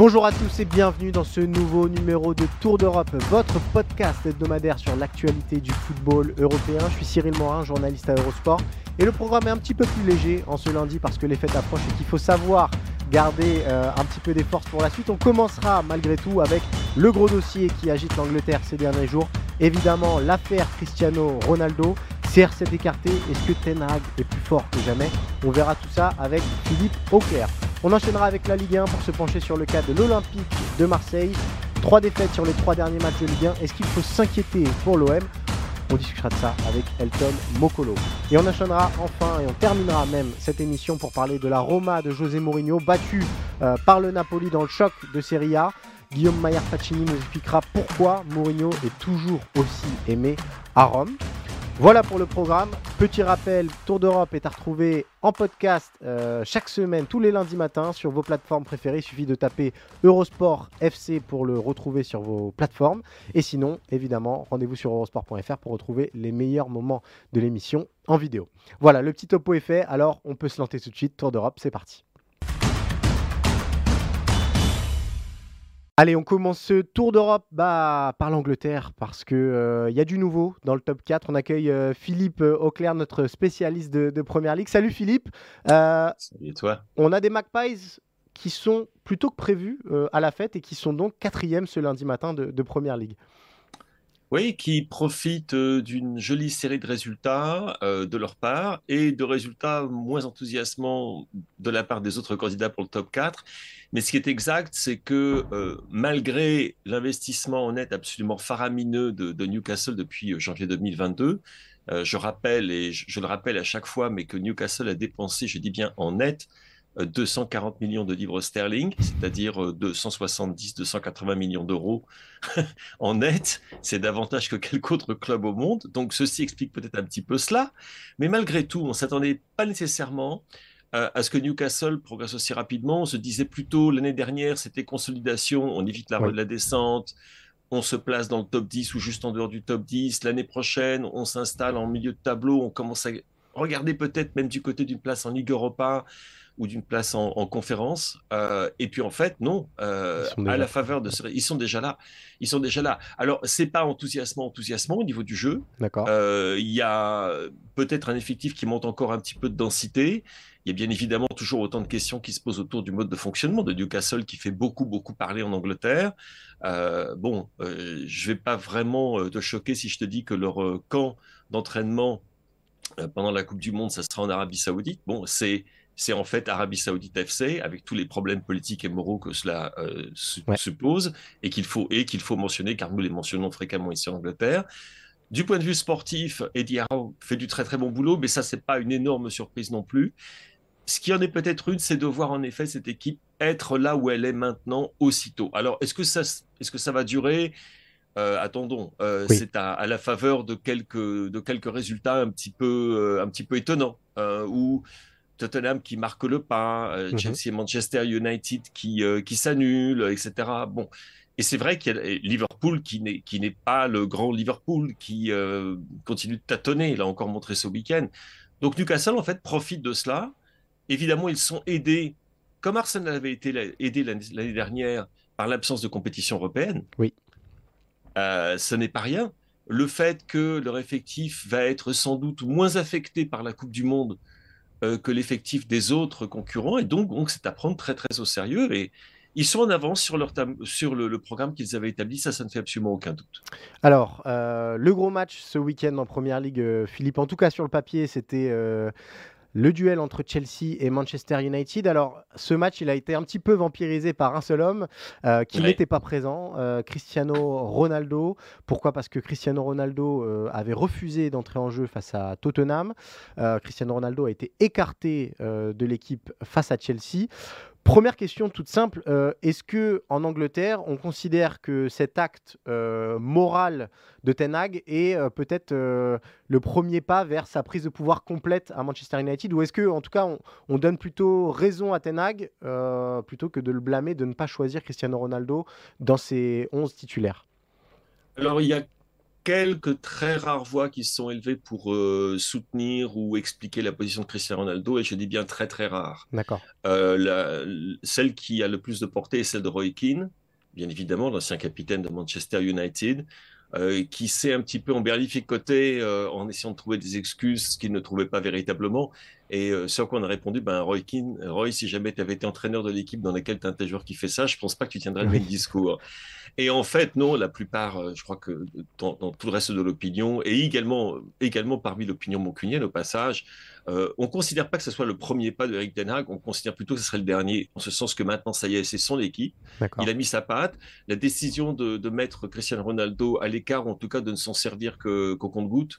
Bonjour à tous et bienvenue dans ce nouveau numéro de Tour d'Europe, votre podcast hebdomadaire sur l'actualité du football européen. Je suis Cyril Morin, journaliste à Eurosport. Et le programme est un petit peu plus léger en ce lundi parce que les fêtes approchent et qu'il faut savoir garder euh, un petit peu des forces pour la suite. On commencera malgré tout avec le gros dossier qui agite l'Angleterre ces derniers jours. Évidemment, l'affaire Cristiano Ronaldo. CR7 écarté, est-ce que Ten Hag est plus fort que jamais? On verra tout ça avec Philippe Auclair. On enchaînera avec la Ligue 1 pour se pencher sur le cas de l'Olympique de Marseille. Trois défaites sur les trois derniers matchs de Ligue 1. Est-ce qu'il faut s'inquiéter pour l'OM on discutera de ça avec Elton Mokolo. Et on enchaînera enfin et on terminera même cette émission pour parler de la Roma de José Mourinho, battue euh, par le Napoli dans le choc de Serie A. Guillaume Maillard Pacini nous expliquera pourquoi Mourinho est toujours aussi aimé à Rome. Voilà pour le programme. Petit rappel, Tour d'Europe est à retrouver en podcast euh, chaque semaine, tous les lundis matins, sur vos plateformes préférées. Il suffit de taper Eurosport FC pour le retrouver sur vos plateformes. Et sinon, évidemment, rendez-vous sur eurosport.fr pour retrouver les meilleurs moments de l'émission en vidéo. Voilà, le petit topo est fait. Alors, on peut se lancer tout de suite. Tour d'Europe, c'est parti. Allez, on commence ce tour d'Europe bah, par l'Angleterre parce qu'il euh, y a du nouveau dans le top 4. On accueille euh, Philippe euh, Auclair, notre spécialiste de, Première Ligue. Salut Philippe. Salut toi? On a des Magpies qui sont plutôt que prévus à la fête et qui sont donc quatrième ce lundi matin de, de Première Ligue. Oui, qui profitent d'une jolie série de résultats de leur part et de résultats moins enthousiasmants de la part des autres candidats pour le top 4 mais ce qui est exact, c'est que euh, malgré l'investissement en net absolument faramineux de, Newcastle depuis euh, janvier 2022, euh, je rappelle, et je, le rappelle à chaque fois, mais que Newcastle a dépensé, je dis bien en net, 240 millions de livres sterling, c'est-à-dire 270-280 millions d'euros en net. C'est davantage que quelque autre club au monde. Donc ceci explique peut-être un petit peu cela. Mais malgré tout, on ne s'attendait pas nécessairement à ce que Newcastle progresse aussi rapidement. On se disait plutôt l'année dernière, c'était consolidation, on évite la, la descente, on se place dans le top 10 ou juste en dehors du top 10. L'année prochaine, on s'installe en milieu de tableau, on commence à regarder peut-être même du côté d'une place en Ligue Europa ou d'une place en, conférence. Euh, et puis en fait, non, euh, à la faveur de ce... Ils sont déjà là. Ils sont déjà là. Alors, c'est pas enthousiasmant, enthousiasmant au niveau du jeu. D'accord. Euh, il y a peut-être un effectif qui monte encore un petit peu de densité. Il y a bien évidemment toujours autant de questions qui se posent autour du mode de fonctionnement de Newcastle qui fait beaucoup, beaucoup parler en Angleterre. bon, je vais pas vraiment te choquer si je te dis que leur camp d'entraînement pendant la Coupe du Monde, ça sera en Arabie Saoudite. Bon, c'est c'est en fait Arabie Saoudite FC, avec tous les problèmes politiques et moraux que cela euh, suppose, et qu'il faut, et qu'il faut mentionner, car nous les mentionnons fréquemment ici en Angleterre. Du point de vue sportif, Eddie Howe fait du très très bon boulot, mais ça, c'est pas une énorme surprise non plus. Ce qui en est peut-être une, c'est de voir en effet cette équipe être là où elle est maintenant aussitôt. Alors, est-ce que ça, est-ce que ça va durer? Euh, attendons, euh, c'est à, la faveur de quelques, de quelques résultats un petit peu, un petit peu étonnants, où Tottenham qui marque le pas, euh, mhm. Chelsea et Manchester United qui, euh, qui s'annulent, etc. Bon. Et c'est vrai qu'il y a Liverpool qui n'est, qui n'est pas le grand Liverpool, qui euh, continue de tâtonner. Il a encore montré ce week-end. Donc Newcastle, en fait, profite de cela. Évidemment, ils sont aidés, comme Arsenal avait été aidé l'année dernière, par l'absence de compétition européenne. Oui. Ce n'est pas rien. Le fait que leur effectif va être sans doute moins affecté par la Coupe du Monde euh, que l'effectif des autres concurrents. Et donc, c'est à prendre très, très au sérieux. Et ils sont en avance sur, leur sur le, programme qu'ils avaient établi. Ça, ça ne fait absolument aucun doute. Alors, euh, le gros match ce week-end en Première Ligue, euh, Philippe, en tout cas sur le papier, c'était le duel entre Chelsea et Manchester United. Alors, ce match, il a été un petit peu vampirisé par un seul homme euh, qui n'était pas présent, euh, Cristiano Ronaldo. Pourquoi? Parce que Cristiano Ronaldo euh, avait refusé d'entrer en jeu face à Tottenham. Cristiano Ronaldo a été écarté de l'équipe face à Chelsea. Première question toute simple, euh, est-ce que en Angleterre, on considère que cet acte euh, moral de Ten Hag est euh, peut-être le premier pas vers sa prise de pouvoir complète à Manchester United ou est-ce que en tout cas on, donne plutôt raison à Ten Hag plutôt que de le blâmer de ne pas choisir Cristiano Ronaldo dans ses 11 titulaires? Alors il y a quelques très rares voix qui se sont élevées pour euh, soutenir ou expliquer la position de Cristiano Ronaldo, et je dis bien très très rares. D'accord. Euh, celle qui a le plus de portée est celle de Roy Keane, bien évidemment, l'ancien capitaine de Manchester United, euh, qui s'est un petit peu emberlificoté en essayant de trouver des excuses qu'il ne trouvait pas véritablement. Et sur quoi on a répondu, ben, Roy Keane, Roy, si jamais tu avais été entraîneur de l'équipe dans laquelle tu as un joueur qui fait ça, je pense pas que tu tiendrais le même discours. Et en fait, non, la plupart, euh, je crois que dans, tout le reste de l'opinion, et également, également parmi l'opinion moncunienne au passage, euh, on ne considère pas que ce soit le premier pas de Eric Den Haag, on considère plutôt que ce serait le dernier, en ce sens que maintenant, ça y est, c'est son équipe. Il a mis sa patte. La décision de, mettre Cristiano Ronaldo à l'écart, en tout cas de ne s'en servir qu'au compte-goutte,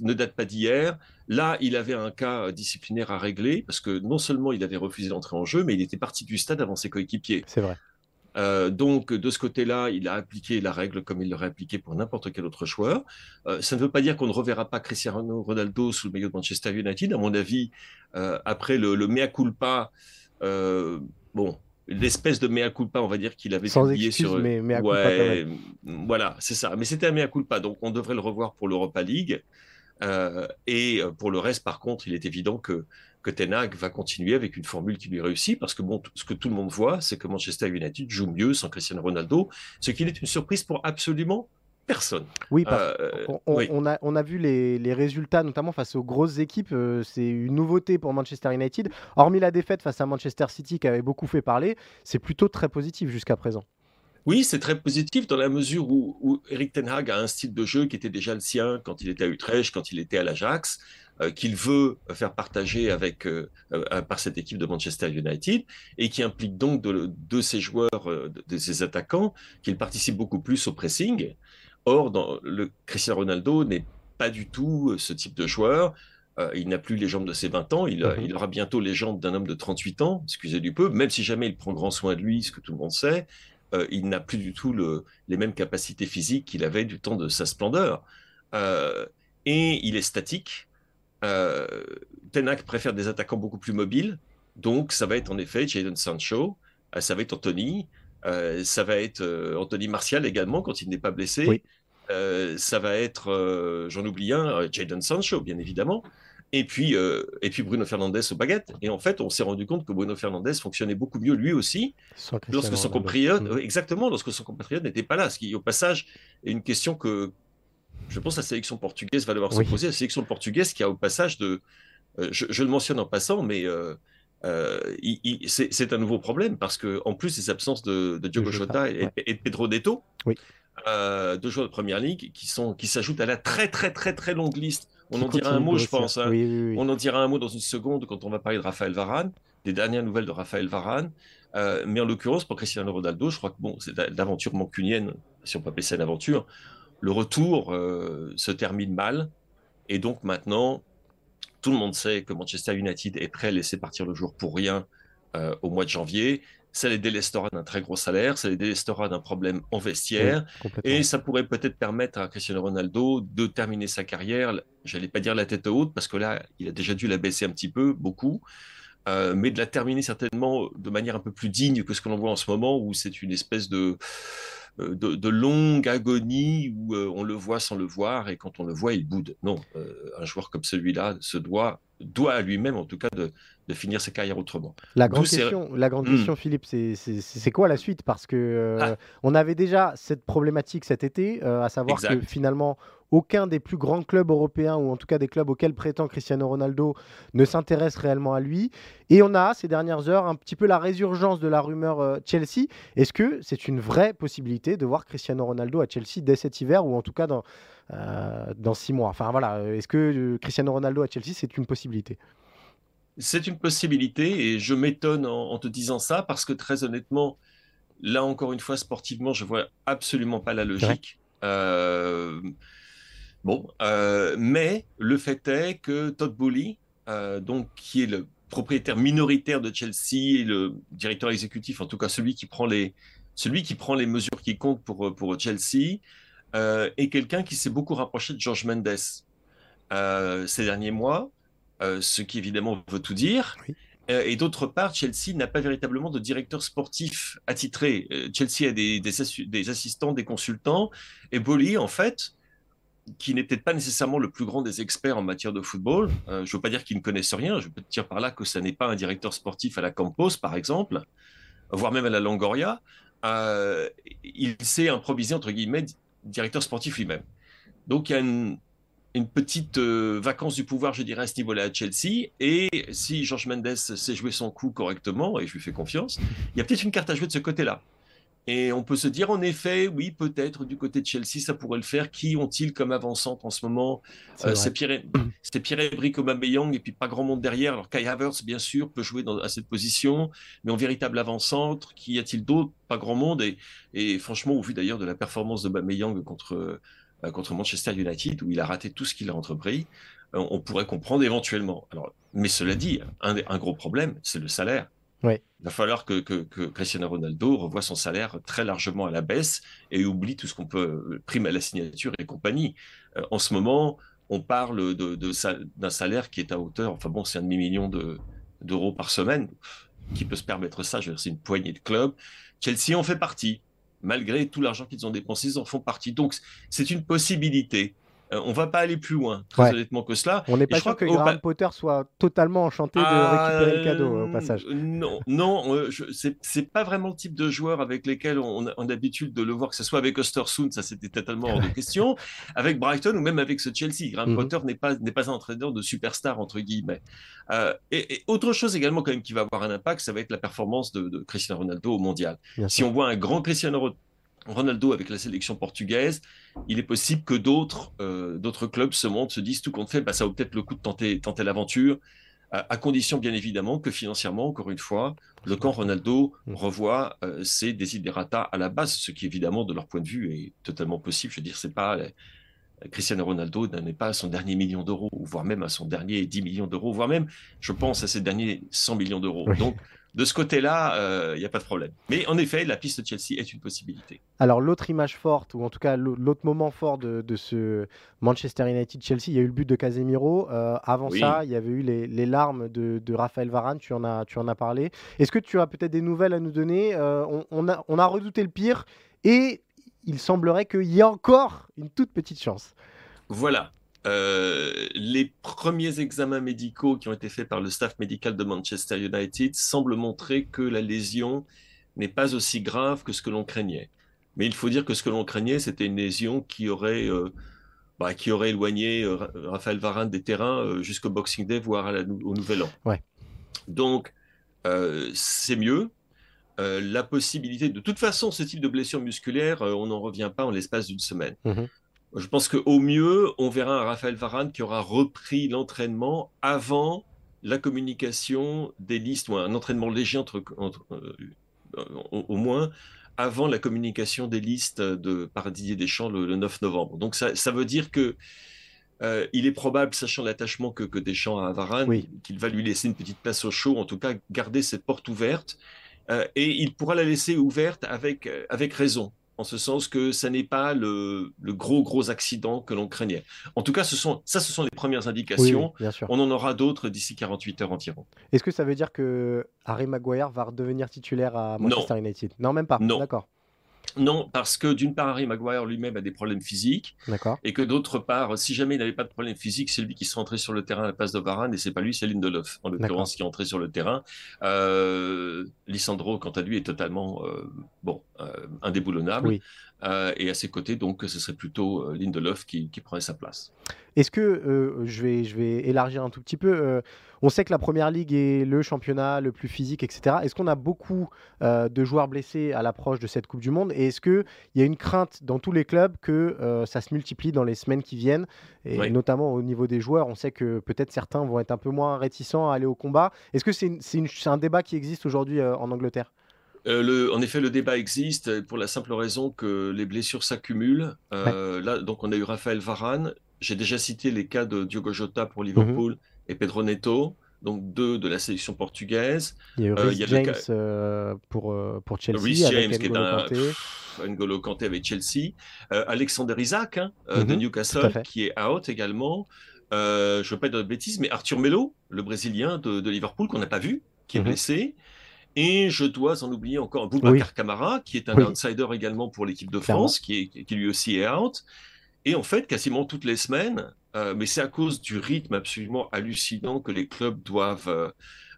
ne date pas d'hier. Là, il avait un cas disciplinaire à régler, parce que non seulement il avait refusé d'entrer en jeu, mais il était parti du stade avant ses coéquipiers. C'est vrai. Euh, donc, de ce côté-là, il a appliqué la règle comme il l'aurait appliqué pour n'importe quel autre joueur. Euh, ça ne veut pas dire qu'on ne reverra pas Cristiano Ronaldo sous le maillot de Manchester United. À mon avis, euh, après le, mea culpa, bon, l'espèce de mea culpa, on va dire qu'il avait Sans publié sur. Mais mea culpa ouais, voilà, c'est ça. Mais c'était un mea culpa, donc on devrait le revoir pour l'Europa League. et pour le reste, par contre, il est évident que que Ten Hag va continuer avec une formule qui lui réussit, parce que bon, ce que tout le monde voit, c'est que Manchester United joue mieux sans Cristiano Ronaldo, ce qui est une surprise pour absolument personne. Oui, parce euh, on, a, on a vu les, résultats, notamment face aux grosses équipes. Euh, c'est une nouveauté pour Manchester United. Hormis la défaite face à Manchester City qui avait beaucoup fait parler, c'est plutôt très positif jusqu'à présent. Oui, c'est très positif dans la mesure où, Eric Ten Hag a un style de jeu qui était déjà le sien quand il était à Utrecht, quand il était à l'Ajax. Euh, qu'il veut faire partager avec, euh, euh, par cette équipe de Manchester United et qui implique donc de, de ses joueurs, de, ses attaquants, qu'ils participent beaucoup plus au pressing. Or, dans le Cristiano Ronaldo n'est pas du tout ce type de joueur. il n'a plus les jambes de ses 20 ans, il, mhm. il aura bientôt les jambes d'un homme de 38 ans, excusez du peu, même si jamais il prend grand soin de lui, ce que tout le monde sait, il n'a plus du tout le, les mêmes capacités physiques qu'il avait du temps de sa splendeur. et il est statique, euh, Tenac préfère des attaquants beaucoup plus mobiles. Donc, ça va être en effet Jadon Sancho, euh, ça va être Anthony, euh, ça va être Anthony Martial également quand il n'est pas blessé. ça va être, j'en oublie un, Jadon Sancho, bien évidemment. Et puis, et puis Bruno Fernandez aux baguettes. Et en fait, on s'est rendu compte que Bruno Fernandez fonctionnait beaucoup mieux lui aussi, lorsque son compatriote, mm. exactement, lorsque son compatriote n'était pas là. Ce qui, au passage, est une question que, je pense que la sélection portugaise va devoir se poser. La sélection portugaise qui a au passage de. Euh, je, le mentionne en passant, mais euh, euh, c'est un nouveau problème parce qu'en plus des absences de, Diogo Jota et, de Pedro Neto, deux joueurs de première ligue qui sont qui s'ajoutent à la très très très très longue liste. On en dira un mot, je pense. Hein. on en dira un mot dans une seconde quand on va parler de Raphaël Varane, des dernières nouvelles de Raphaël Varane. mais en l'occurrence, pour Cristiano Ronaldo, je crois que bon, c'est l'aventure mancunienne, si on peut appeler ça une aventure le retour euh, se termine mal. Et donc maintenant, tout le monde sait que Manchester United est prêt à laisser partir le jour pour rien euh, au mois de janvier. Ça les délestera d'un très gros salaire, ça les délestera d'un problème en vestiaire, et ça pourrait peut-être permettre à Cristiano Ronaldo de terminer sa carrière, j'allais pas dire la tête haute, parce que là, il a déjà dû la baisser un petit peu, beaucoup, euh, mais de la terminer certainement de manière un peu plus digne que ce que l'on voit en ce moment, où c'est une espèce de euh, de, longue agonie où euh, on le voit sans le voir et quand on le voit, il boude. Non, euh, un joueur comme celui-là se doit, doit à lui-même en tout cas de, de finir sa carrière autrement. La grande question, la grande hmm. question, Philippe, c'est quoi la suite? Parce que ah. on avait déjà cette problématique cet été, à savoir que finalement aucun des plus grands clubs européens, ou en tout cas des clubs auxquels prétend Cristiano Ronaldo, ne s'intéresse réellement à lui. Et on a, ces dernières heures, un petit peu la résurgence de la rumeur euh, Chelsea. Est-ce que c'est une vraie possibilité de voir Cristiano Ronaldo à Chelsea dès cet hiver, ou en tout cas dans, euh, dans six mois? Enfin voilà, est-ce que euh, Cristiano Ronaldo à Chelsea, c'est une possibilité? C'est une possibilité et je m'étonne en, te disant ça parce que très honnêtement, là encore une fois, sportivement, je vois absolument pas la logique. Euh, bon, euh, mais le fait est que Todd Bowley, euh, donc qui est le propriétaire minoritaire de Chelsea et le directeur exécutif, en tout cas celui qui prend les, celui qui prend les mesures qui comptent pour, pour Chelsea, est quelqu'un qui s'est beaucoup rapproché de George Mendes ces derniers mois. Euh, ce qui évidemment veut tout dire. Euh, et d'autre part, Chelsea n'a pas véritablement de directeur sportif attitré. Euh, Chelsea a des, des, assistants, des consultants. Et Bolly, en fait, qui n'est peut-être pas nécessairement le plus grand des experts en matière de football, je ne veux pas dire qu'il ne connaisse rien, je peux dire par là que ce n'est pas un directeur sportif à la Campos, par exemple, voire même à la Longoria. il s'est improvisé, entre guillemets, directeur sportif lui-même. Donc il y a une, petite euh, vacance du pouvoir, je dirais, à ce niveau-là à Chelsea. Et si George Mendes sait jouer son coup correctement, et je lui fais confiance, il y a peut-être une carte à jouer de ce côté-là. Et on peut se dire, en effet, oui, peut-être du côté de Chelsea, ça pourrait le faire. Qui ont-ils comme avançante en ce moment? C'est Pierre-Emerick Aubameyang et puis pas grand monde derrière. Alors Kai Havertz, bien sûr, peut jouer dans, à cette position, mais en véritable avançante, qui y a-t-il d'autre? Pas grand monde. Et, et, franchement, au vu d'ailleurs de la performance d'Aubameyang contre euh, contre Manchester United, où il a raté tout ce qu'il a entrepris, euh, on pourrait comprendre éventuellement. Alors, mais cela dit, un, un gros problème, c'est le salaire. Il va falloir que, Cristiano Ronaldo revoie son salaire très largement à la baisse et oublie tout ce qu'on peut, prime à la signature et compagnie. Euh, en ce moment, on parle d'un salaire qui est à hauteur, enfin bon, c'est un demi-million d'euros par semaine. Qui peut se permettre ça C'est une poignée de clubs. Chelsea en fait partie malgré tout l'argent qu'ils ont dépensé, ils en font partie. Donc, c'est une possibilité. On euh, on va pas aller plus loin, très honnêtement, que cela. On n'est pas sûr que, Graham Potter soit totalement enchanté de ah, récupérer le cadeau au passage. Non, non, euh, c'est pas vraiment le type de joueur avec lesquels on, a l'habitude de le voir, que ce soit avec Ostersund, ça c'était totalement hors de question, avec Brighton ou même avec ce Chelsea. Graham mhm. Potter n'est pas, pas un entraîneur de superstar, entre guillemets. Euh, et, autre chose également quand même qui va avoir un impact, ça va être la performance de, Cristiano Ronaldo au mondial. si on voit un grand Cristiano Ronaldo avec la sélection portugaise, il est possible que d'autres euh, d'autres clubs se montrent, se disent tout compte fait, bah, ça vaut peut-être le coup de tenter, tenter l'aventure, à, condition bien évidemment que financièrement, encore une fois, le camp Ronaldo mm. revoit euh, ses desiderata à la base, ce qui évidemment de leur point de vue est totalement possible. Je veux dire, c'est pas euh, Cristiano Ronaldo n'est pas à son dernier million d'euros, voire même à son dernier 10 millions d'euros, voire même, je pense, à ses derniers 100 millions d'euros. Donc de ce côté-là, il euh, n'y a pas de problème. Mais en effet, la piste de Chelsea est une possibilité. Alors l'autre image forte, ou en tout cas l'autre moment fort de, ce Manchester United-Chelsea, il y a eu le but de Casemiro. Euh, avant ça, il y avait eu les, larmes de, Raphaël Varane, tu en as, tu en as parlé. Est-ce que tu as peut-être des nouvelles à nous donner? Euh, on, a, on a redouté le pire et il semblerait qu'il y ait encore une toute petite chance. Voilà, euh, les premiers examens médicaux qui ont été faits par le staff médical de Manchester United semblent montrer que la lésion n'est pas aussi grave que ce que l'on craignait. Mais il faut dire que ce que l'on craignait, c'était une lésion qui aurait, euh, bah, qui aurait éloigné euh, Raphaël Varane des terrains jusqu'au Boxing Day, voire au Nouvel An. Ouais. Donc, c'est mieux. la possibilité, de toute façon, ce type de blessure musculaire, on n'en revient pas en l'espace d'une semaine. Mm-hmm. Je pense qu'au mieux, on verra un Raphaël Varane qui aura repris l'entraînement avant la communication des listes, ou un entraînement léger entre, euh, au, moins avant la communication des listes de, par Didier Deschamps le, le 9 novembre. Donc ça, ça veut dire que euh, il est probable, sachant l'attachement que, que, Deschamps a à Varane, qu'il va lui laisser une petite place au chaud, en tout cas garder cette porte ouverte. Euh, et il pourra la laisser ouverte avec, avec raison en ce sens que ça n'est pas le, gros gros accident que l'on craignait. En tout cas, ce sont, ça, ce sont les premières indications. On en aura d'autres d'ici 48 heures environ. Est-ce que ça veut dire que Harry Maguire va redevenir titulaire à Manchester United? Non, même pas. Non. D'accord. Non, parce que d'une part, Harry Maguire lui-même a des problèmes physiques. Et que d'autre part, si jamais il n'avait pas de problème physique, c'est lui qui serait entré sur le terrain à la place de Varane et c'est pas lui, c'est Lindelof, en l'occurrence, qui est entré sur le terrain. Euh, Lissandro, quant à lui, est totalement, euh, bon, indéboulonnable. Et à ses côtés, donc, ce serait plutôt Lindelof qui, qui prendrait sa place. Est-ce que, je, vais, je vais élargir un tout petit peu, on sait que la Première Ligue est le championnat le plus physique, etc. Est-ce qu'on a beaucoup de joueurs blessés à l'approche de cette Coupe du Monde? Et est-ce qu'il y a une crainte dans tous les clubs que ça se multiplie dans les semaines qui viennent? Et notamment au niveau des joueurs, on sait que peut-être certains vont être un peu moins réticents à aller au combat. Est-ce que c'est un débat qui existe aujourd'hui en Angleterre? Euh, en effet, le débat existe pour la simple raison que les blessures s'accumulent. Euh, là, donc, on a eu Raphaël Varane. J'ai déjà cité les cas de Diogo Jota pour Liverpool mhm. et Pedro Neto, donc deux de la sélection portugaise. Il y a eu euh, James pour, pour Chelsea. Rhys James, qui est un N'Golo Kanté avec Chelsea. Alexander Isaac hein, de mhm, Newcastle, qui est out également. je ne veux pas dire de bêtises, mais Arthur Melo, le Brésilien de, Liverpool, qu'on n'a pas vu, qui est mhm. blessé. Et je dois en oublier encore Boubacar Camara, qui est un outsider également pour l'équipe de France, qui, est, qui lui aussi est out. Et en fait, quasiment toutes les semaines, euh, mais c'est à cause du rythme absolument hallucinant que les clubs doivent, euh,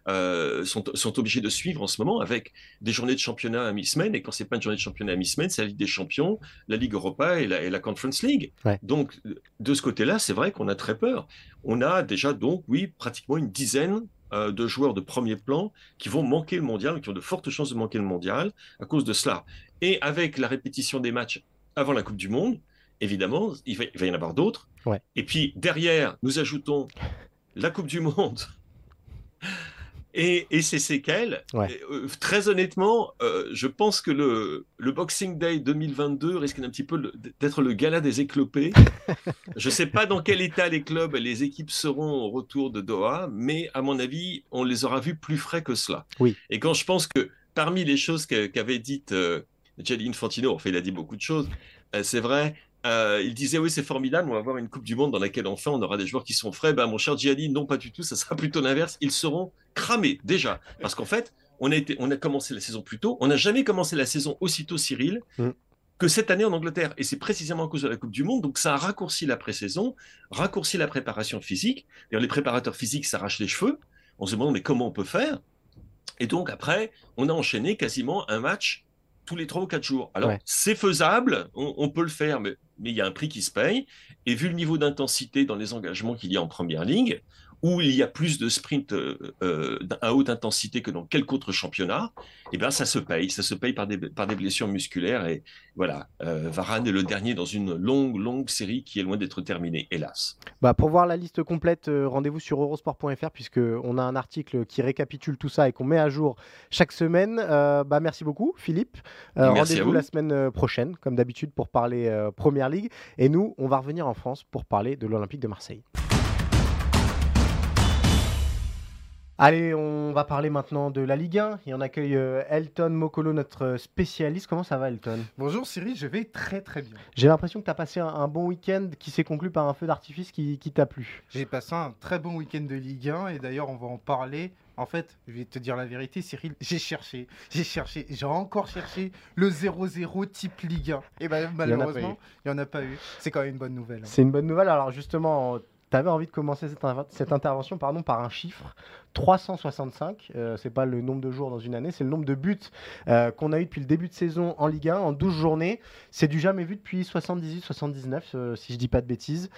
euh, sont, sont, obligés de suivre en ce moment, avec des journées de championnat à mi-semaine. Et quand c'est pas une journée de championnat à mi-semaine, c'est la Ligue des Champions, la Ligue Europa et la, et la Conference League. Donc, de ce côté-là, c'est vrai qu'on a très peur. On a déjà donc, oui, pratiquement une dizaine euh, de joueurs de premier plan qui vont manquer le mondial, qui ont de fortes chances de manquer le mondial à cause de cela. Et avec la répétition des matchs avant la Coupe du Monde, évidemment, il va, y en avoir d'autres. Et puis derrière, nous ajoutons la Coupe du Monde et, et ses séquelles. Euh, très honnêtement, euh, je pense que le, le, Boxing Day 2022 risque un petit peu d'être le gala des éclopés. je ne sais pas dans quel état les clubs et les équipes seront au retour de Doha, mais à mon avis, on les aura vus plus frais que cela. Oui. Et quand je pense que parmi les choses qu'avait dites euh, Gianni Infantino, enfin il a dit beaucoup de choses, euh, c'est vrai, euh, il disait oui c'est formidable, on va avoir une Coupe du Monde dans laquelle enfin on aura des joueurs qui sont frais. Ben, mon cher Gianni, non pas du tout, ça sera plutôt l'inverse. Ils seront cramés déjà, parce qu'en fait on a, été, on a commencé la saison plus tôt. On n'a jamais commencé la saison aussitôt, Cyril, mm. que cette année en Angleterre. Et c'est précisément à cause de la Coupe du Monde. Donc ça a raccourci la pré-saison, raccourci la préparation physique. D'ailleurs, les préparateurs physiques s'arrachent les cheveux. On se demande mais comment on peut faire? Et donc après, on a enchaîné quasiment un match tous les trois ou quatre jours. Alors, c'est faisable, on, peut le faire, mais il y a un prix qui se paye. Et vu le niveau d'intensité dans les engagements qu'il y a en première ligne, où il y a plus de sprints euh, euh, à haute intensité que dans quelque autre championnat, eh bien, ça se paye. Ça se paye par des, par des blessures musculaires. Et voilà, euh, Varane est le dernier dans une longue, longue série qui est loin d'être terminée, hélas. Bah, pour voir la liste complète, rendez-vous sur eurosport.fr, puisqu'on a un article qui récapitule tout ça et qu'on met à jour chaque semaine. bah, merci beaucoup, Philippe. rendez-vous la semaine prochaine, comme d'habitude, pour parler Première Ligue. Et nous, on va revenir en France pour parler de l'Olympique de Marseille. Allez, on va parler maintenant de la Ligue 1 et on accueille euh, Elton Mokolo, notre spécialiste. Comment ça va, Elton? Bonjour Cyril, je vais très très bien. J'ai l'impression que tu as passé un, bon week-end qui s'est conclu par un feu d'artifice qui, t'a plu. J'ai passé un très bon week-end de Ligue 1 et d'ailleurs on va en parler. En fait, je vais te dire la vérité, Cyril, j'ai cherché, j'ai cherché, j'ai encore cherché le 0-0 type Ligue 1. Et ben malheureusement, il n'y en a pas eu. C'est quand même une bonne nouvelle. Hein. C'est une bonne nouvelle. Alors justement, tu avais envie de commencer cette, intervention pardon, par un chiffre 365, euh, c'est pas le nombre de jours dans une année, c'est le nombre de buts euh, qu'on a eu depuis le début de saison en Ligue 1 en 12 journées. C'est du jamais vu depuis 78-79, euh, si je dis pas de bêtises.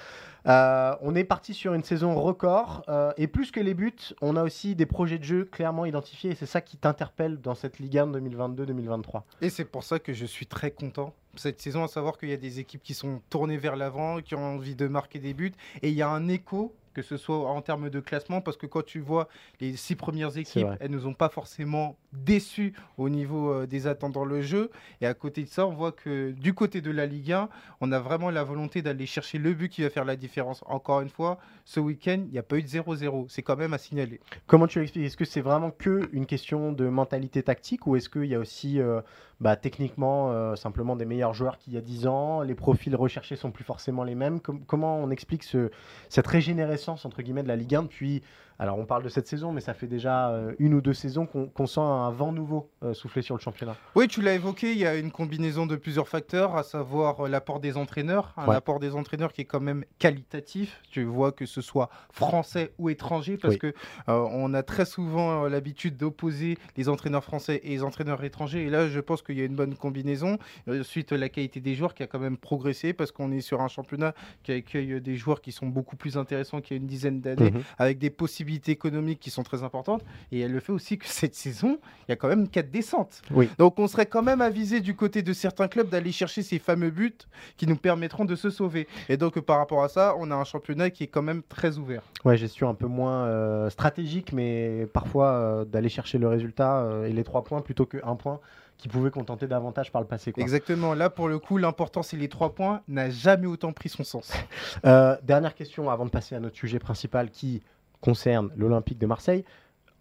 on est parti sur une saison record et plus que les buts, on a aussi des projets de jeu clairement identifiés et c'est ça qui t'interpelle dans cette Ligue 1 2022-2023. Et c'est pour ça que je suis très content cette saison, à savoir qu'il y a des équipes qui sont tournées vers l'avant, qui ont envie de marquer des buts. Et il y a un écho que ce soit en termes de classement, parce que quand tu vois les six premières équipes, elles ne nous ont pas forcément déçus au niveau euh, des attentes dans le jeu. Et à côté de ça, on voit que du côté de la Ligue 1, on a vraiment la volonté d'aller chercher le but qui va faire la différence. Encore une fois, ce week-end, il n'y a pas eu de 0-0. C'est quand même à signaler. Comment tu l'expliques? Est-ce que c'est vraiment que une question de mentalité tactique ou est-ce qu'il y a aussi euh, bah, techniquement euh, simplement des meilleurs joueurs qu'il y a 10 ans? Les profils recherchés sont plus forcément les mêmes? comment on explique ce, cette régénération entre guillemets de la Ligue 1 depuis. Alors on parle de cette saison, mais ça fait déjà une ou deux saisons qu'on sent un vent nouveau euh, soufflé sur le championnat. Oui, tu l'as évoqué, il y a une combinaison de plusieurs facteurs, à savoir euh, l'apport des entraîneurs, un Ouais. apport des entraîneurs qui est quand même qualitatif. Tu vois que ce soit français ou étranger, parce Oui. que euh, on a très souvent euh, l'habitude d'opposer les entraîneurs français et les entraîneurs étrangers. Et là, je pense qu'il y a une bonne combinaison. Et Ensuite, la qualité des joueurs qui a quand même progressé, parce qu'on est sur un championnat qui accueille des joueurs qui sont beaucoup plus intéressants qu'il y a une dizaine d'années Mhm. avec des possibilités économiques qui sont très importantes. Et elle le fait aussi que cette saison, il y a quand même quatre descentes. Oui. Donc on serait quand même avisé du côté de certains clubs d'aller chercher ces fameux buts qui nous permettront de se sauver. Et donc par rapport à ça, on a un championnat qui est quand même très ouvert. Ouais, gestion un peu moins euh, stratégique, mais parfois euh, d'aller chercher le résultat euh, et les trois points plutôt qu'un point qui pouvait contenter davantage par le passé. quoi. Exactement. Là, pour le coup, l'important, c'est les trois points, n'a jamais autant pris son sens. Euh, dernière question avant de passer à notre sujet principal qui concerne l'Olympique de Marseille.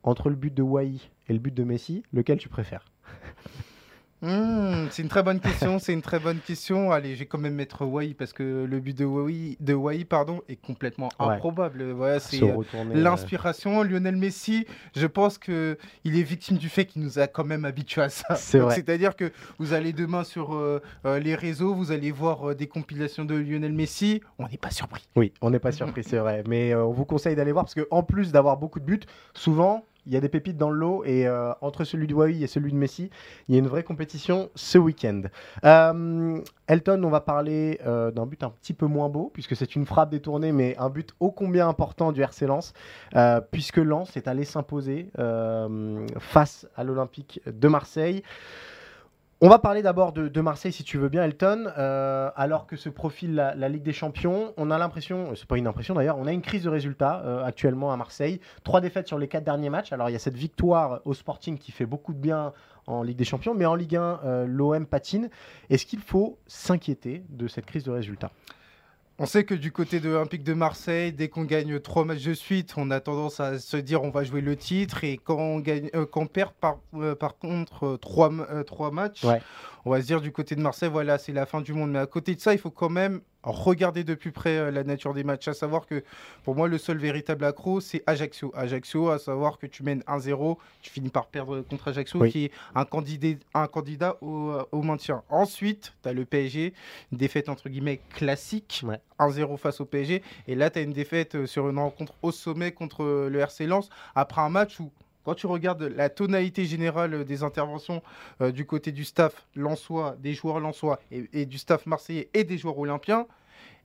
Entre le but de Wai et le but de Messi, lequel tu préfères? Hmm, c'est une très bonne question, c'est une très bonne question. Allez, je vais quand même mettre Wai parce que le but de Wai, de Wai pardon, est complètement Ouais. improbable. Voilà, c'est euh, euh, L'inspiration, Lionel Messi, je pense que il est victime du fait qu'il nous a quand même habitués à ça. C'est Donc, vrai. C'est-à-dire que vous allez demain sur euh, les réseaux, vous allez voir euh, des compilations de Lionel Messi, on n'est pas surpris. Oui, on n'est pas surpris, c'est vrai. Mais on vous conseille d'aller voir parce qu'en plus d'avoir beaucoup de buts, souvent il y a des pépites dans le lot et euh, entre celui de Wai et celui de Messi, il y a une vraie compétition ce week-end. Euh, Elton, on va parler euh, d'un but un petit peu moins beau puisque c'est une frappe détournée, mais un but ô combien important du RC Lens puisque Lens est allé s'imposer face à l'Olympique de Marseille. On va parler d'abord de, Marseille, si tu veux bien, Elton. Euh, alors que se profile la, Ligue des Champions, on a l'impression, c'est pas une impression d'ailleurs, on a une crise de résultats euh, actuellement à Marseille. Trois défaites sur les quatre derniers matchs. Alors il y a cette victoire au Sporting qui fait beaucoup de bien en Ligue des Champions, mais en Ligue 1, euh, l'OM patine. Est-ce qu'il faut s'inquiéter de cette crise de résultats? On sait que du côté de l'Olympique de Marseille, dès qu'on gagne trois matchs de suite, on a tendance à se dire on va jouer le titre. Et quand on, gagne, euh, quand perd par, euh, contre euh, trois, ma- trois matchs. On va se dire du côté de Marseille, voilà, c'est la fin du monde. Mais à côté de ça, il faut quand même regarder de plus près euh, la nature des matchs. À savoir que pour moi, le seul véritable accro, c'est Ajaccio. Ajaccio, à savoir que tu mènes 1-0, tu finis par perdre contre Ajaccio, Oui. qui est un candidat, un candidat au, euh, au maintien. Ensuite, tu as le PSG, une défaite entre guillemets classique. Ouais. 1-0 face au PSG. Et là, tu as une défaite euh, sur une rencontre au sommet contre le RC Lens après un match où, quand tu regardes la tonalité générale euh, des interventions euh, du côté du staff lensois, des joueurs lensois et, et du staff marseillais et des joueurs olympiens,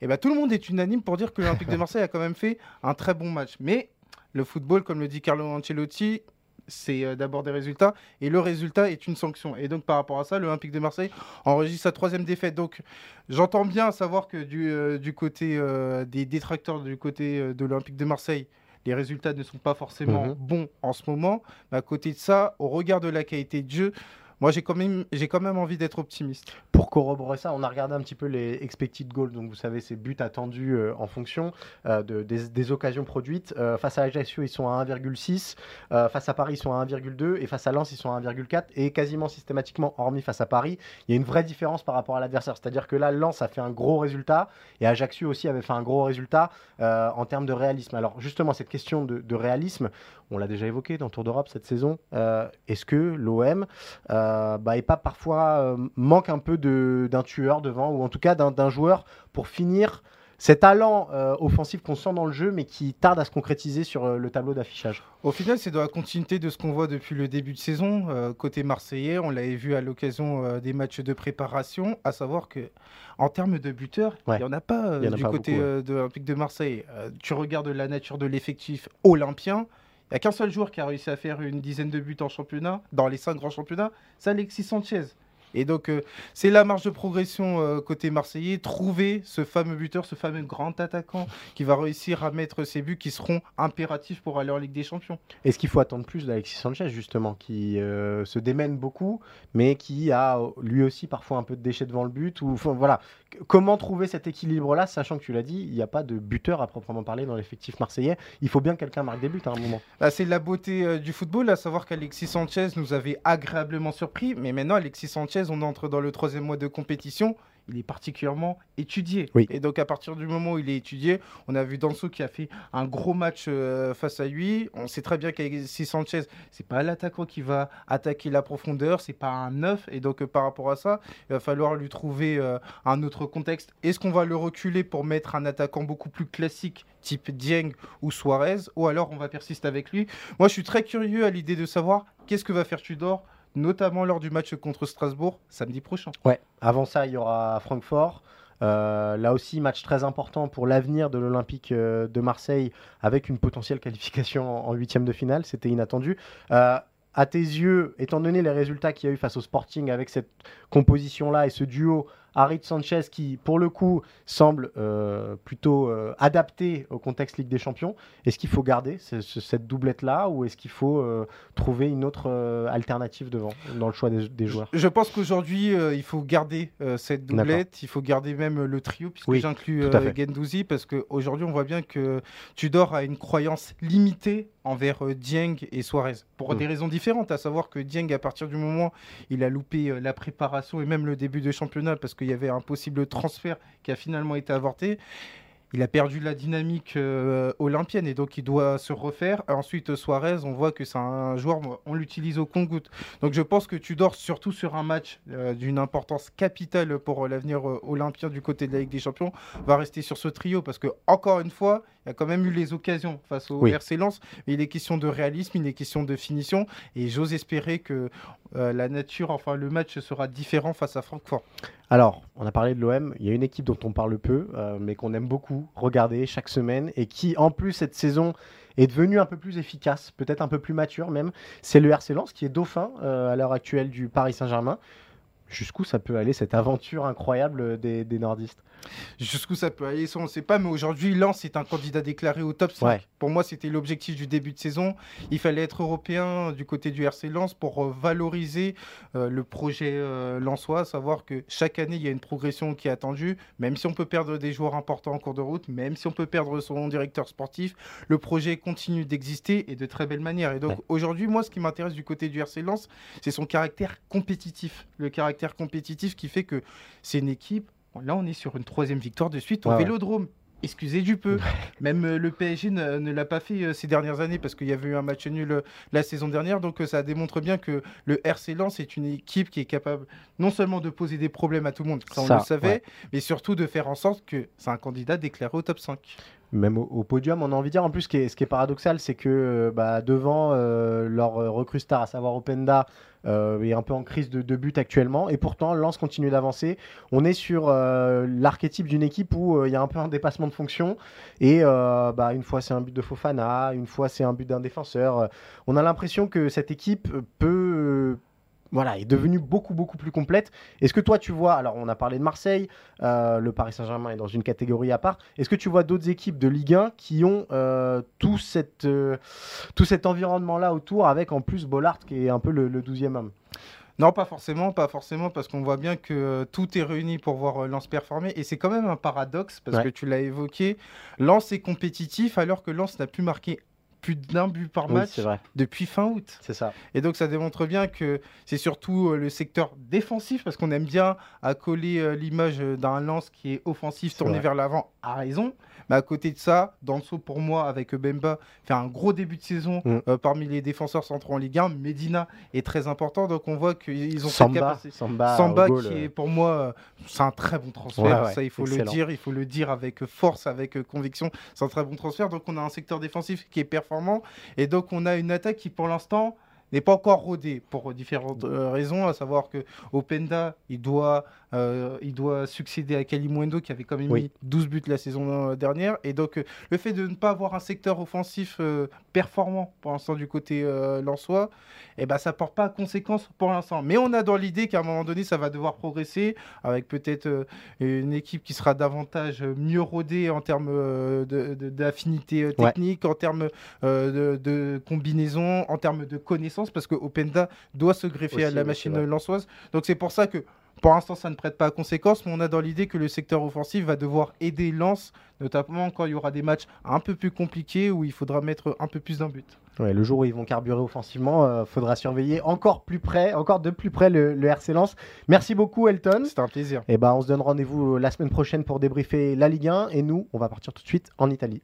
et ben, tout le monde est unanime pour dire que l'Olympique de Marseille a quand même fait un très bon match. Mais le football, comme le dit Carlo Ancelotti, c'est euh, d'abord des résultats et le résultat est une sanction. Et donc par rapport à ça, l'Olympique de Marseille enregistre sa troisième défaite. Donc j'entends bien savoir que du, euh, du côté euh, des détracteurs du côté euh, de l'Olympique de Marseille, les résultats ne sont pas forcément Mhm. bons en ce moment. Mais à côté de ça, au regard de la qualité de jeu, moi j'ai quand même, j'ai quand même envie d'être optimiste. Pour corroborer ça, on a regardé un petit peu les expected goals, donc vous savez, ces buts attendus euh, en fonction euh, de, des, occasions produites. Euh, face à Ajaccio, ils sont à 1,6, euh, face à Paris, ils sont à 1,2, et face à Lens, ils sont à 1,4, et quasiment systématiquement, hormis face à Paris, il y a une vraie différence par rapport à l'adversaire. C'est-à-dire que là, Lens a fait un gros résultat, et Ajaccio aussi avait fait un gros résultat en termes de réalisme. Alors justement, cette question de, réalisme, on l'a déjà évoqué dans Tour d'Europe cette saison, est-ce que l'OM bah, pas parfois manque un peu de- d'un tueur devant, ou en tout cas d'un joueur pour finir cet talent euh, offensif qu'on sent dans le jeu, mais qui tarde à se concrétiser sur euh, le tableau d'affichage. Au final, c'est dans la continuité de ce qu'on voit depuis le début de saison. Euh, côté marseillais, on l'avait vu à l'occasion des matchs de préparation, à savoir que en termes de buteurs, il Ouais. n'y en a pas a du pas côté beaucoup, ouais. de l'Olympique de Marseille. Tu regardes la nature de l'effectif olympien. Il n'y a qu'un seul joueur qui a réussi à faire une dizaine de buts en championnat, dans les cinq grands championnats, c'est Alexis Sanchez. Et donc, euh, c'est la marge de progression euh, côté marseillais. Trouver ce fameux buteur, ce fameux grand attaquant qui va réussir à mettre ses buts qui seront impératifs pour aller en Ligue des Champions. Est-ce qu'il faut attendre plus d'Alexis Sanchez, justement, qui euh, se démène beaucoup, mais qui a lui aussi parfois un peu de déchets devant le but ou, enfin, voilà. Comment trouver cet équilibre-là, sachant que tu l'as dit, il n'y a pas de buteur à proprement parler dans l'effectif marseillais. Il faut bien que quelqu'un marque des buts à un moment. Bah, c'est la beauté du football, à savoir qu'Alexis Sanchez nous avait agréablement surpris, mais maintenant Alexis Sanchez, on entre dans le troisième mois de compétition, il est particulièrement étudié. Oui. Et donc à partir du moment où il est étudié, on a vu Danso qui a fait un gros match euh, face à lui. On sait très bien qu'Alexis Sanchez, c'est pas l'attaquant qui va attaquer la profondeur, c'est pas un neuf. Et donc euh, par rapport à ça, il va falloir lui trouver euh, un autre contexte. Est-ce qu'on va le reculer pour mettre un attaquant beaucoup plus classique, type Dieng ou Suarez, ou alors on va persister avec lui? Moi, je suis très curieux à l'idée de savoir qu'est-ce que va faire Tudor notamment lors du match contre Strasbourg samedi prochain. Ouais, avant ça, il y aura Francfort. Euh, là aussi, match très important pour l'avenir de l'Olympique euh, de Marseille avec une potentielle qualification en huitième de finale. C'était inattendu. Euh, à tes yeux, étant donné les résultats qu'il y a eu face au Sporting avec cette composition-là et ce duo Harit Sanchez qui, pour le coup, semble euh, plutôt euh, adapté au contexte Ligue des Champions. Est-ce qu'il faut garder ce- ce- cette doublette-là ou est-ce qu'il faut euh, trouver une autre alternative devant dans le choix des, des joueurs? Je pense qu'aujourd'hui, il faut garder cette doublette, il faut garder même le trio, puisque Oui, j'inclus. Gendouzi, parce qu'aujourd'hui, on voit bien que Tudor a une croyance limitée envers euh, Dieng et Suarez, pour Mm. des raisons différentes, à savoir que Dieng, à partir du moment il a loupé euh, la préparation et même le début de championnat, parce qu'il y avait un possible transfert qui a finalement été avorté, il a perdu la dynamique euh, olympienne et donc il doit se refaire. Ensuite, Suarez, on voit que c'est un joueur, on l'utilise au compte-goutte. Donc je pense que tu dors surtout sur un match euh, d'une importance capitale pour euh, l'avenir olympien du côté de la Ligue des Champions, va rester sur ce trio parce que encore une fois, il y a quand même eu les occasions face au Oui. RC Lens, mais il est question de réalisme, il est question de finition et j'ose espérer que la nature, enfin le match sera différent face à Francfort. Alors, on a parlé de l'OM, il y a une équipe dont on parle peu, euh, mais qu'on aime beaucoup regarder chaque semaine et qui, en plus, cette saison est devenue un peu plus efficace, peut-être un peu plus mature même. C'est le RC Lens qui est dauphin euh, à l'heure actuelle du Paris Saint-Germain. Jusqu'où ça peut aller cette aventure incroyable des, des nordistes? Jusqu'où ça peut aller, ça on ne sait pas, mais aujourd'hui, Lens est un candidat déclaré au top 5. Ouais. Pour moi, c'était l'objectif du début de saison. Il fallait être européen du côté du RC Lens pour euh, valoriser euh, le projet euh, lensois, savoir que chaque année, il y a une progression qui est attendue, même si on peut perdre des joueurs importants en cours de route, même si on peut perdre son directeur sportif, le projet continue d'exister et de très belle manière. Et donc Ouais. aujourd'hui, moi, ce qui m'intéresse du côté du RC Lens, c'est son caractère compétitif. Le caractère compétitif qui fait que c'est une équipe. Bon, Là, on est sur une troisième victoire de suite au Ouais. Vélodrome. Excusez du peu. Même euh, le PSG ne, ne l'a pas fait euh, ces dernières années parce qu'il y avait eu un match nul euh, la saison dernière. Donc ça démontre bien que le RC Lens est une équipe qui est capable non seulement de poser des problèmes à tout le monde, ça on Ça, le savait, ouais. mais surtout de faire en sorte que c'est un candidat déclaré au top 5. Même au, podium, on a envie de dire. En plus, ce qui est, paradoxal, c'est que euh, bah, devant euh, leur euh, recrue star, à savoir Openda, est un peu en crise de, but actuellement. Et pourtant, Lens continue d'avancer. On est sur l'archétype d'une équipe où il y a un peu un dépassement de fonction. Et bah, une fois, c'est un but de Fofana, une fois, c'est un but d'un défenseur. On a l'impression que cette équipe peut. Voilà, est devenue beaucoup beaucoup plus complète. Est-ce que toi tu vois, alors on a parlé de Marseille, euh, le Paris Saint-Germain est dans une catégorie à part. Est-ce que tu vois d'autres équipes de Ligue 1 qui ont euh, tout, cette, euh, tout cet environnement-là autour, avec en plus Bollard qui est un peu le, le 12e homme? Non, pas forcément, pas forcément, parce qu'on voit bien que euh, tout est réuni pour voir euh, Lens performer. Et c'est quand même un paradoxe, parce Ouais. que tu l'as évoqué. Lens est compétitif alors que Lens n'a plus marqué plus d'un but par Oui, match depuis fin août. c'est ça. Et donc ça démontre bien que c'est surtout euh, le secteur défensif, parce qu'on aime bien accoler euh, l'image euh, d'un lance qui est offensif, tourné vers l'avant, à raison. Mais à côté de ça, Danso, pour moi, avec Bemba, fait un gros début de saison Mm. euh, parmi les défenseurs centraux en Ligue 1. Medina est très important, donc on voit qu'ils ont cette Samba, capacité. Samba, Samba goal, qui euh, est pour moi, euh, c'est un très bon transfert. Ouais, ouais, ça, il faut excellent. le dire, il faut le dire avec force, avec euh, conviction. C'est un très bon transfert. Donc on a un secteur défensif qui est performant et donc on a une attaque qui pour l'instant n'est pas encore rodée pour différentes euh, raisons, à savoir que Openda, il doit, euh, il doit succéder à Kalimundo qui avait quand même Oui. mis 12 buts la saison euh, dernière. Et donc euh, le fait de ne pas avoir un secteur offensif performant pour l'instant du côté lensois, eh ben, ça porte pas à conséquence pour l'instant. Mais on a dans l'idée qu'à un moment donné, ça va devoir progresser avec peut-être une équipe qui sera davantage mieux rodée en termes d'affinité Ouais. technique, en termes de, de combinaison, en termes de connaissances, parce que Openda doit se greffer à la machine lançoise. Donc c'est pour ça que Pour l'instant, ça ne prête pas à conséquence, mais on a dans l'idée que le secteur offensif va devoir aider Lens, notamment quand il y aura des matchs un peu plus compliqués où il faudra mettre un peu plus d'un but. Ouais, le jour où ils vont carburer offensivement, il faudra surveiller encore plus près, encore de plus près le, le RC Lens. Merci beaucoup Elton. C'était un plaisir. Et ben, on se donne rendez-vous la semaine prochaine pour débriefer la Ligue 1 et nous, on va partir tout de suite en Italie.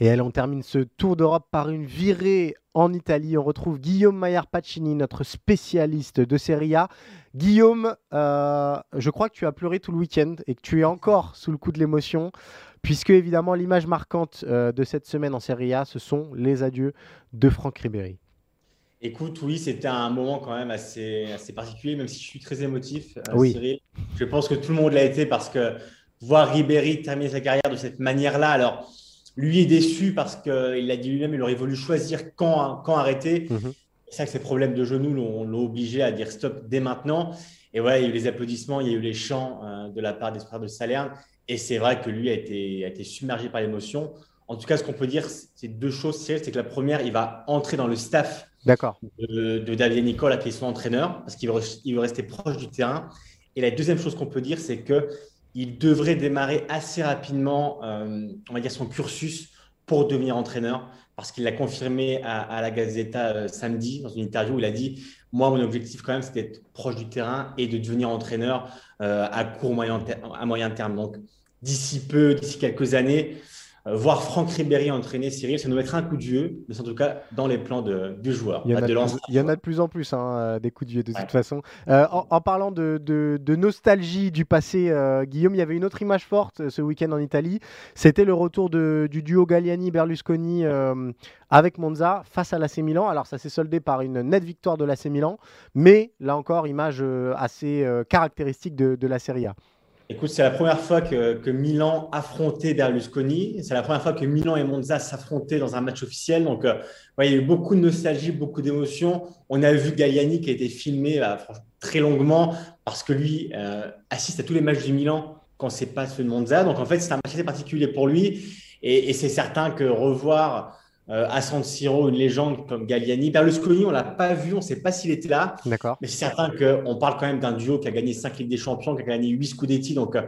Et allez, on termine ce tour d'Europe par une virée en Italie. On retrouve Guillaume Maillard Pacini, notre spécialiste de Serie A. Guillaume, euh, je crois que tu as pleuré tout le week-end et que tu es encore sous le coup de l'émotion, puisque évidemment l'image marquante euh, de cette semaine en Serie A, ce sont les adieux de Franck Ribéry. Écoute, oui, c'était un moment quand même assez, assez particulier, même si je suis très émotif, euh, Oui. Cyril. Je pense que tout le monde l'a été parce que voir Ribéry terminer sa carrière de cette manière-là, alors lui est déçu parce qu'il a dit lui-même il aurait voulu choisir quand, quand arrêter. Mhm. C'est ça que ses problèmes de genoux l'ont obligé à dire stop dès maintenant. Et voilà, il y a eu les applaudissements, il y a eu les chants euh, de la part des frères de Salerne. Et c'est vrai que lui a été, a été submergé par l'émotion. En tout cas, ce qu'on peut dire, c'est deux choses. Cyril, C'est que la première, il va entrer dans le staff D'accord. de, de David Nicole, qui est son entraîneur, parce qu'il veut, il veut rester proche du terrain. Et la deuxième chose qu'on peut dire, c'est que il devrait démarrer assez rapidement, euh, on va dire, son cursus pour devenir entraîneur, parce qu'il l'a confirmé à, la Gazzetta euh, samedi dans une interview où il a dit Moi, mon objectif, quand même, c'est d'être proche du terrain et de devenir entraîneur euh, à court, moyen, à moyen terme. Donc, d'ici peu, d'ici quelques années, voir Franck Ribéry entraîner Cyril, ça nous mettra un coup de vieux, mais c'est en tout cas dans les plans de, du joueur. Il y, en a de plus, il y en a de plus en plus, hein, euh, des coups de vieux de Ouais. toute façon. Euh, en, en parlant de, de- de nostalgie du passé, euh, Guillaume, il y avait une autre image forte euh, ce week-end en Italie. C'était le retour du duo Galliani-Berlusconi euh, avec Monza face à l'AC Milan. Alors ça s'est soldé par une nette victoire de l'AC Milan, mais là encore, image euh, assez euh, caractéristique de, de la Serie A. Écoute, c'est la première fois que, que Milan affrontait Berlusconi. C'est la première fois que Milan et Monza s'affrontaient dans un match officiel. Donc, euh, ouais, il y a eu beaucoup de nostalgie, beaucoup d'émotions. On a vu Galliani qui a été filmé franchement, très longuement parce que lui euh, assiste à tous les matchs du Milan quand c'est pas ceux de Monza. Donc, en fait, c'est un match assez particulier pour lui. Et, et c'est certain que revoir euh, à San Siro une légende comme Galliani, Berlusconi, on l'a pas vu, on ne sait pas s'il était là. D'accord Mais c'est certain qu'on parle quand même d'un duo qui a gagné 5 Ligues des Champions, qui a gagné 8 Scudetti. Donc, euh,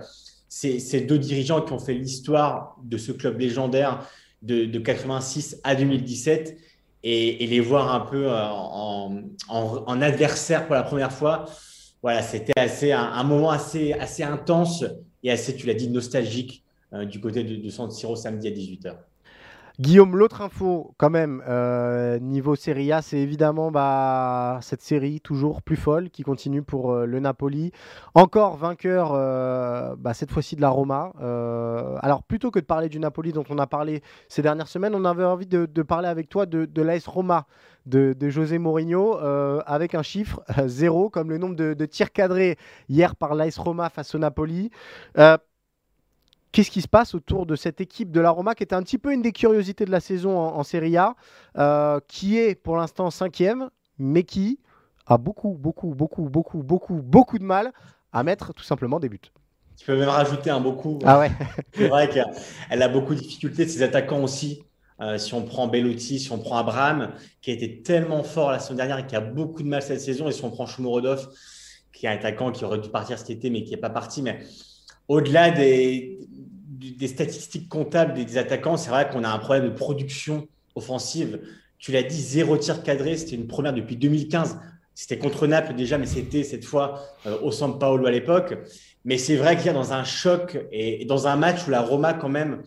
c'est c'est deux dirigeants qui ont fait l'histoire de ce club légendaire de, de 86 à 2017. Et, et les voir un peu euh, en, en- en adversaire pour la première fois, voilà, c'était assez un, un moment assez, assez intense et assez, tu l'as dit, nostalgique euh, du côté de, de San Siro samedi à 18h. Guillaume, l'autre info, quand même, euh, niveau Serie A, c'est évidemment bah, cette série toujours plus folle qui continue pour euh, le Napoli. Encore vainqueur, euh, bah, cette fois-ci de la Roma. Alors, plutôt que de parler du Napoli dont on a parlé ces dernières semaines, on avait envie de, parler avec toi de, de Roma de, José Mourinho avec un chiffre zéro, comme le nombre de, de tirs cadrés hier par l'AS Roma face au Napoli. Qu'est-ce qui se passe autour de cette équipe de la Roma qui était un petit peu une des curiosités de la saison en, en Serie A, euh, qui est pour l'instant cinquième, mais qui a beaucoup, beaucoup, beaucoup, beaucoup, beaucoup, beaucoup de mal à mettre tout simplement des buts. Tu peux même rajouter un beaucoup. Ah ouais, C'est vrai qu'elle a beaucoup de difficultés, ses attaquants aussi. Euh, si on prend Bellotti, si on prend Abraham, qui a été tellement fort la saison dernière et qui a beaucoup de mal cette saison, et si on prend Shomurodov, qui est un attaquant qui aurait dû partir cet été, mais qui n'est pas parti. Mais au-delà des, des statistiques comptables des attaquants, c'est vrai qu'on a un problème de production offensive. Tu l'as dit, zéro tir cadré, c'était une première depuis 2015. C'était contre Naples déjà, mais c'était cette fois euh, au San Paolo à l'époque. Mais c'est vrai qu'il y a dans un choc et dans un match où la Roma, quand même,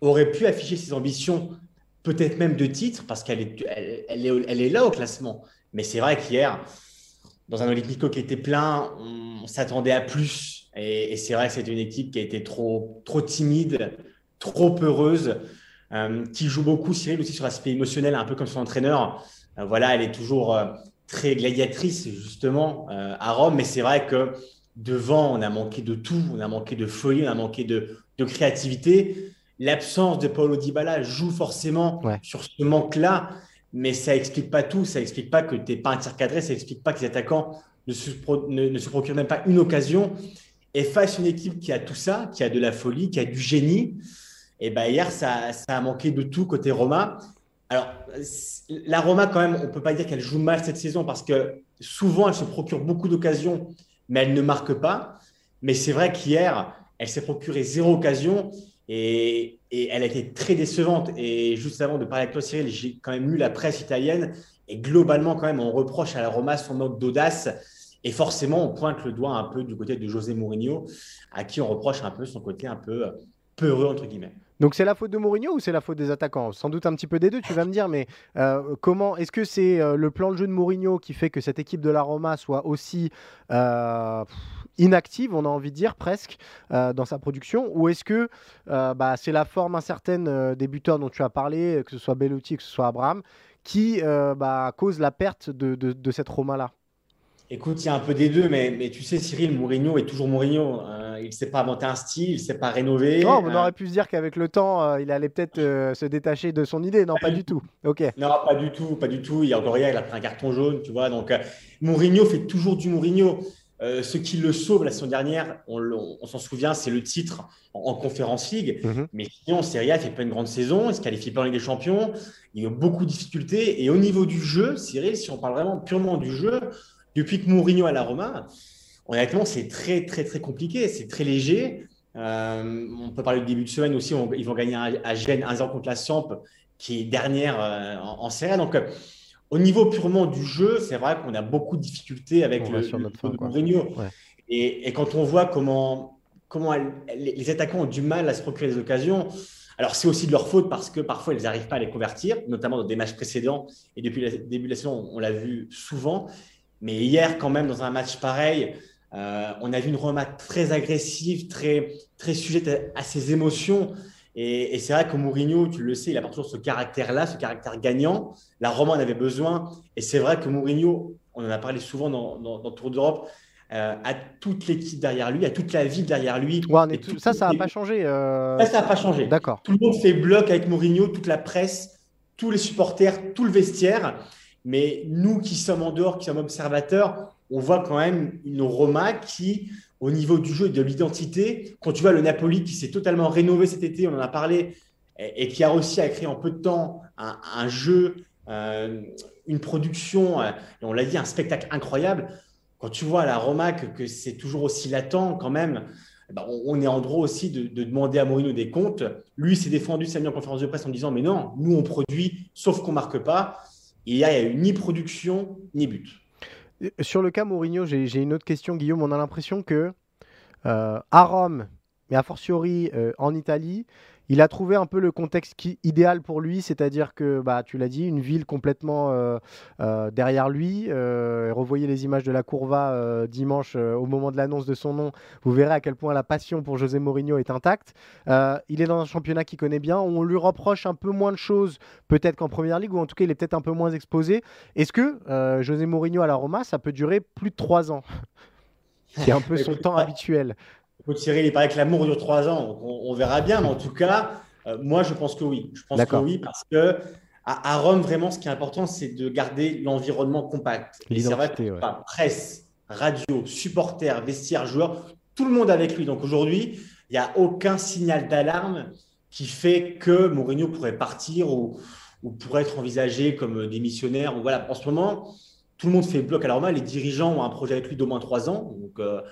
aurait pu afficher ses ambitions, peut-être même de titre, parce qu'elle est, là au classement. Mais c'est vrai qu'hier, dans un Olympico qui était plein, on s'attendait à plus. Et, et c'est vrai que c'était une équipe qui a été trop, trop timide, trop heureuse, euh, qui joue beaucoup, Cyril, aussi sur l'aspect émotionnel, un peu comme son entraîneur. Euh, voilà, elle est toujours euh, très gladiatrice, justement, à Rome. Mais c'est vrai que devant, on a manqué de tout. On a manqué de folie, on a manqué de, de créativité. L'absence de Paulo Dybala joue forcément Ouais. sur ce manque-là, mais ça explique pas tout. Ça explique pas que tu n'es pas un tir cadré, ça explique pas que les attaquants ne se, ne se procurent même pas une occasion. Et face à une équipe qui a tout ça, qui a de la folie, qui a du génie, et ben hier, ça, a manqué de tout côté Roma. Alors, la Roma, quand même, on ne peut pas dire qu'elle joue mal cette saison parce que souvent, elle se procure beaucoup d'occasions, mais elle ne marque pas. Mais c'est vrai qu'hier, elle s'est procuré zéro occasion et, elle a été très décevante. Et juste avant de parler avec toi, Cyril, j'ai quand même lu la presse italienne et globalement, quand même, on reproche à la Roma son manque d'audace. Et forcément, on pointe le doigt un peu du côté de José Mourinho, à qui on reproche un peu son côté un peu peureux, entre guillemets. Donc c'est la faute de Mourinho ou c'est la faute des attaquants? Sans doute un petit peu des deux, tu vas me dire, mais euh, comment est-ce que c'est euh, le plan de jeu de Mourinho qui fait que cette équipe de la Roma soit aussi euh, inactive, on a envie de dire presque, dans sa production, ou est-ce que bah, c'est la forme incertaine des buteurs dont tu as parlé, que ce soit Bellotti, que ce soit Abraham, qui bah, cause la perte de cette Roma-là? Écoute, il y a un peu des deux, mais, mais tu sais, Cyril, Mourinho est toujours Mourinho. Hein. il ne sait pas inventer un style, il ne sait pas rénover. Non, on aurait pu se dire qu'avec le temps, euh, il allait peut-être euh, se détacher de son idée. Non, pas, du tout. Ok. Non, pas du tout, pas du tout. Il y a encore hier, il a pris un carton jaune, tu vois. Donc, euh, Mourinho fait toujours du Mourinho. ce qui le sauve la saison dernière, on, s'en souvient, c'est le titre en, Conférence League. Mhm. Mais sinon, Serie A, il fait pas une grande saison, il se qualifie pas en Ligue des Champions. Il a beaucoup de difficultés. Et au niveau du jeu, Cyril, si on parle vraiment purement du jeu, depuis que Mourinho à la Roma, honnêtement, c'est très, très, très compliqué. C'est très léger. Euh, on peut parler du début de semaine aussi. ils vont gagner à, Gênes 1-0 contre la Samp, qui est dernière euh, en, en série. Donc, euh, au niveau purement du jeu, c'est vrai qu'on a beaucoup de difficultés avec le, Mourinho. Et, quand on voit comment, comment les attaquants ont du mal à se procurer des occasions, alors c'est aussi de leur faute parce que parfois ils n'arrivent pas à les convertir, notamment dans des matchs précédents. Et depuis le début de la saison, on l'a vu souvent. Mais hier, quand même, dans un match pareil, euh, on a vu une Roma très agressive, très, très sujette à, ses émotions. Et, c'est vrai que Mourinho, tu le sais, il a toujours ce caractère-là, ce caractère gagnant. La Roma en avait besoin. Et c'est vrai que Mourinho, on en a parlé souvent dans, dans, Tour d'Europe, euh, a toute l'équipe derrière lui, a toute la ville derrière lui. ça, ça n'a pas changé. Euh, ça, ça n'a pas changé. D'accord. Tout le monde fait bloc avec Mourinho, toute la presse, tous les supporters, tout le vestiaire. Mais nous qui sommes en dehors, qui sommes observateurs, on voit quand même une Roma qui, au niveau du jeu et de l'identité, quand tu vois le Napoli qui s'est totalement rénové cet été, on en a parlé, et, qui a réussi à créer en peu de temps un, jeu, euh, une production, euh, on l'a dit, un spectacle incroyable. Quand tu vois la Roma que, c'est toujours aussi latent quand même, eh ben, on est en droit aussi de, demander à Mourinho des comptes. Lui s'est défendu, s'est mis en conférence de presse en disant Mais non, nous on produit, sauf qu'on marque pas il n'y a eu ni production ni but. Sur le cas Mourinho, j'ai une autre question, Guillaume. On a l'impression que euh, à Rome, mais a fortiori euh, en Italie, il a trouvé un peu le contexte qui, idéal pour lui, c'est-à-dire que, bah, tu l'as dit, une ville complètement euh, euh, derrière lui. Euh, revoyez les images de la Courva dimanche au moment de l'annonce de son nom. Vous verrez à quel point la passion pour José Mourinho est intacte. il est dans un championnat qu'il connaît bien. On lui reproche un peu moins de choses, peut-être qu'en première ligue, ou en tout cas, il est peut-être un peu moins exposé. Est-ce que José Mourinho à la Roma, ça peut durer plus de trois ans? C'est un peu son temps habituel. Cyril, il paraît que l'amour dure trois ans. On, verra bien, mais en tout cas, euh, moi, je pense que oui. Je pense que oui, parce que à, Rome, vraiment, ce qui est important, c'est de garder l'environnement compact. Et c'est vrai que presse, radio, supporters, vestiaire, joueurs, tout le monde avec lui. Donc aujourd'hui, il n'y a aucun signal d'alarme qui fait que Mourinho pourrait partir ou, pourrait être envisagé comme démissionnaire. Voilà, en ce moment, tout le monde fait bloc à la Roma. Les dirigeants ont un projet avec lui d'au moins trois ans. Donc, euh,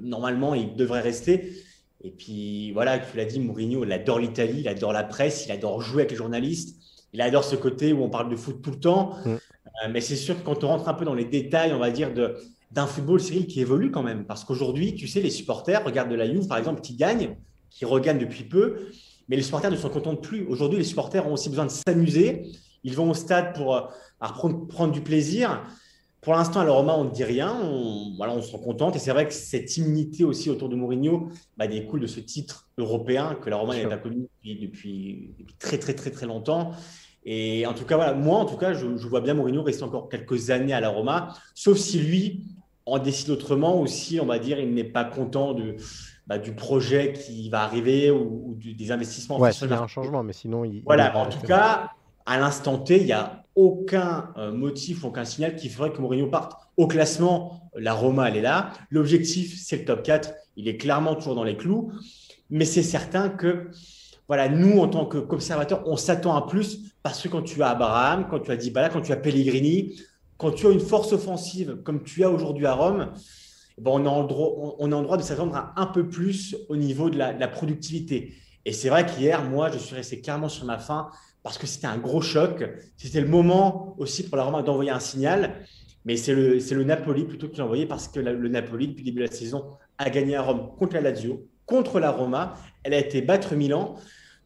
normalement, il devrait rester. Et puis voilà, tu l'as dit, Mourinho, il adore l'Italie, il adore la presse, il adore jouer avec les journalistes, il adore ce côté où on parle de foot tout le temps. Mm. Euh, mais c'est sûr que quand on rentre un peu dans les détails, on va dire, d'un football, Cyril, qui évolue quand même. Parce qu'aujourd'hui, tu sais, les supporters, regarde de la Juve, par exemple, qui gagnent, qui regagnent depuis peu, mais les supporters ne s'en contentent plus. Aujourd'hui, les supporters ont aussi besoin de s'amuser. Ils vont au stade pour euh, prendre du plaisir. Pour l'instant, à la Roma, on ne dit rien. On, voilà, on se rend contente. Et c'est vrai que cette immunité aussi autour de Mourinho bah, découle de ce titre européen que la Roma n'avait pas connu depuis, très, très, très, très longtemps. Et en tout cas, voilà, moi, en tout cas, je, vois bien Mourinho rester encore quelques années à la Roma, sauf si lui en décide autrement, ou si, on va dire, il n'est pas content de, bah, du projet qui va arriver ou, des investissements. Ouais, a un changement, mais sinon, il. Voilà, en tout cas, à l'instant T, il y a aucun euh, motif, aucun signal qui ferait que Mourinho parte au classement. La Roma, elle est là. L'objectif, c'est le top 4. Il est clairement toujours dans les clous. Mais c'est certain que, voilà, nous, en tant qu'observateurs, on s'attend à plus parce que quand tu as Abraham, quand tu as Dybala, quand tu as Pellegrini, quand tu as une force offensive comme tu as aujourd'hui à Rome, bon, on, est en droit, on, en droit de s'attendre à un peu plus au niveau de la, productivité. Et c'est vrai qu'hier, moi, je suis resté clairement sur ma faim parce que c'était un gros choc. C'était le moment aussi pour la Roma d'envoyer un signal. Mais c'est le, le Napoli plutôt qui l'a envoyé parce que le Napoli, depuis le début de la saison, a gagné à Rome contre la Lazio, contre la Roma. Elle a été battre Milan.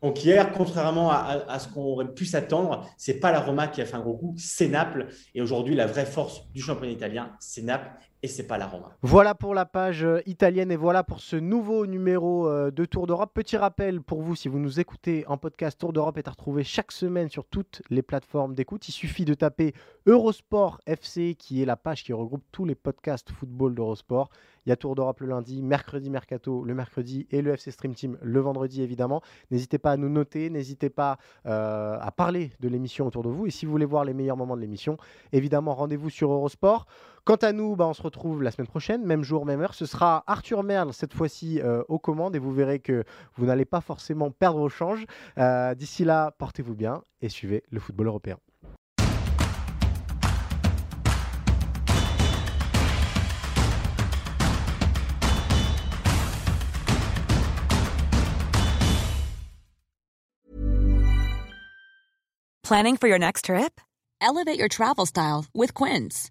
Donc hier, contrairement à, ce qu'on aurait pu s'attendre, c'est pas la Roma qui a fait un gros coup, c'est Naples. Et aujourd'hui, la vraie force du championnat italien, c'est Naples et c'est pas la Roma. Voilà pour la page euh, italienne et voilà pour ce nouveau numéro euh, de Tour d'Europe. Petit rappel pour vous, si vous nous écoutez en podcast, Tour d'Europe est à retrouver chaque semaine sur toutes les plateformes d'écoute. Il suffit de taper Eurosport FC, qui est la page qui regroupe tous les podcasts football d'Eurosport. Il y a Tour d'Europe le lundi, mercredi Mercato le mercredi et le FC Stream Team le vendredi évidemment. N'hésitez pas à nous noter, n'hésitez pas euh, à parler de l'émission autour de vous. Et si vous voulez voir les meilleurs moments de l'émission, évidemment rendez-vous sur Eurosport. Quant à nous, bah, on se retrouve la semaine prochaine, même jour, même heure. Ce sera Arthur Merle cette fois-ci euh, aux commandes et vous verrez que vous n'allez pas forcément perdre au change. Euh, d'ici là, portez-vous bien et suivez le football européen. Planning for your next trip? Elevate your travel style with Quince.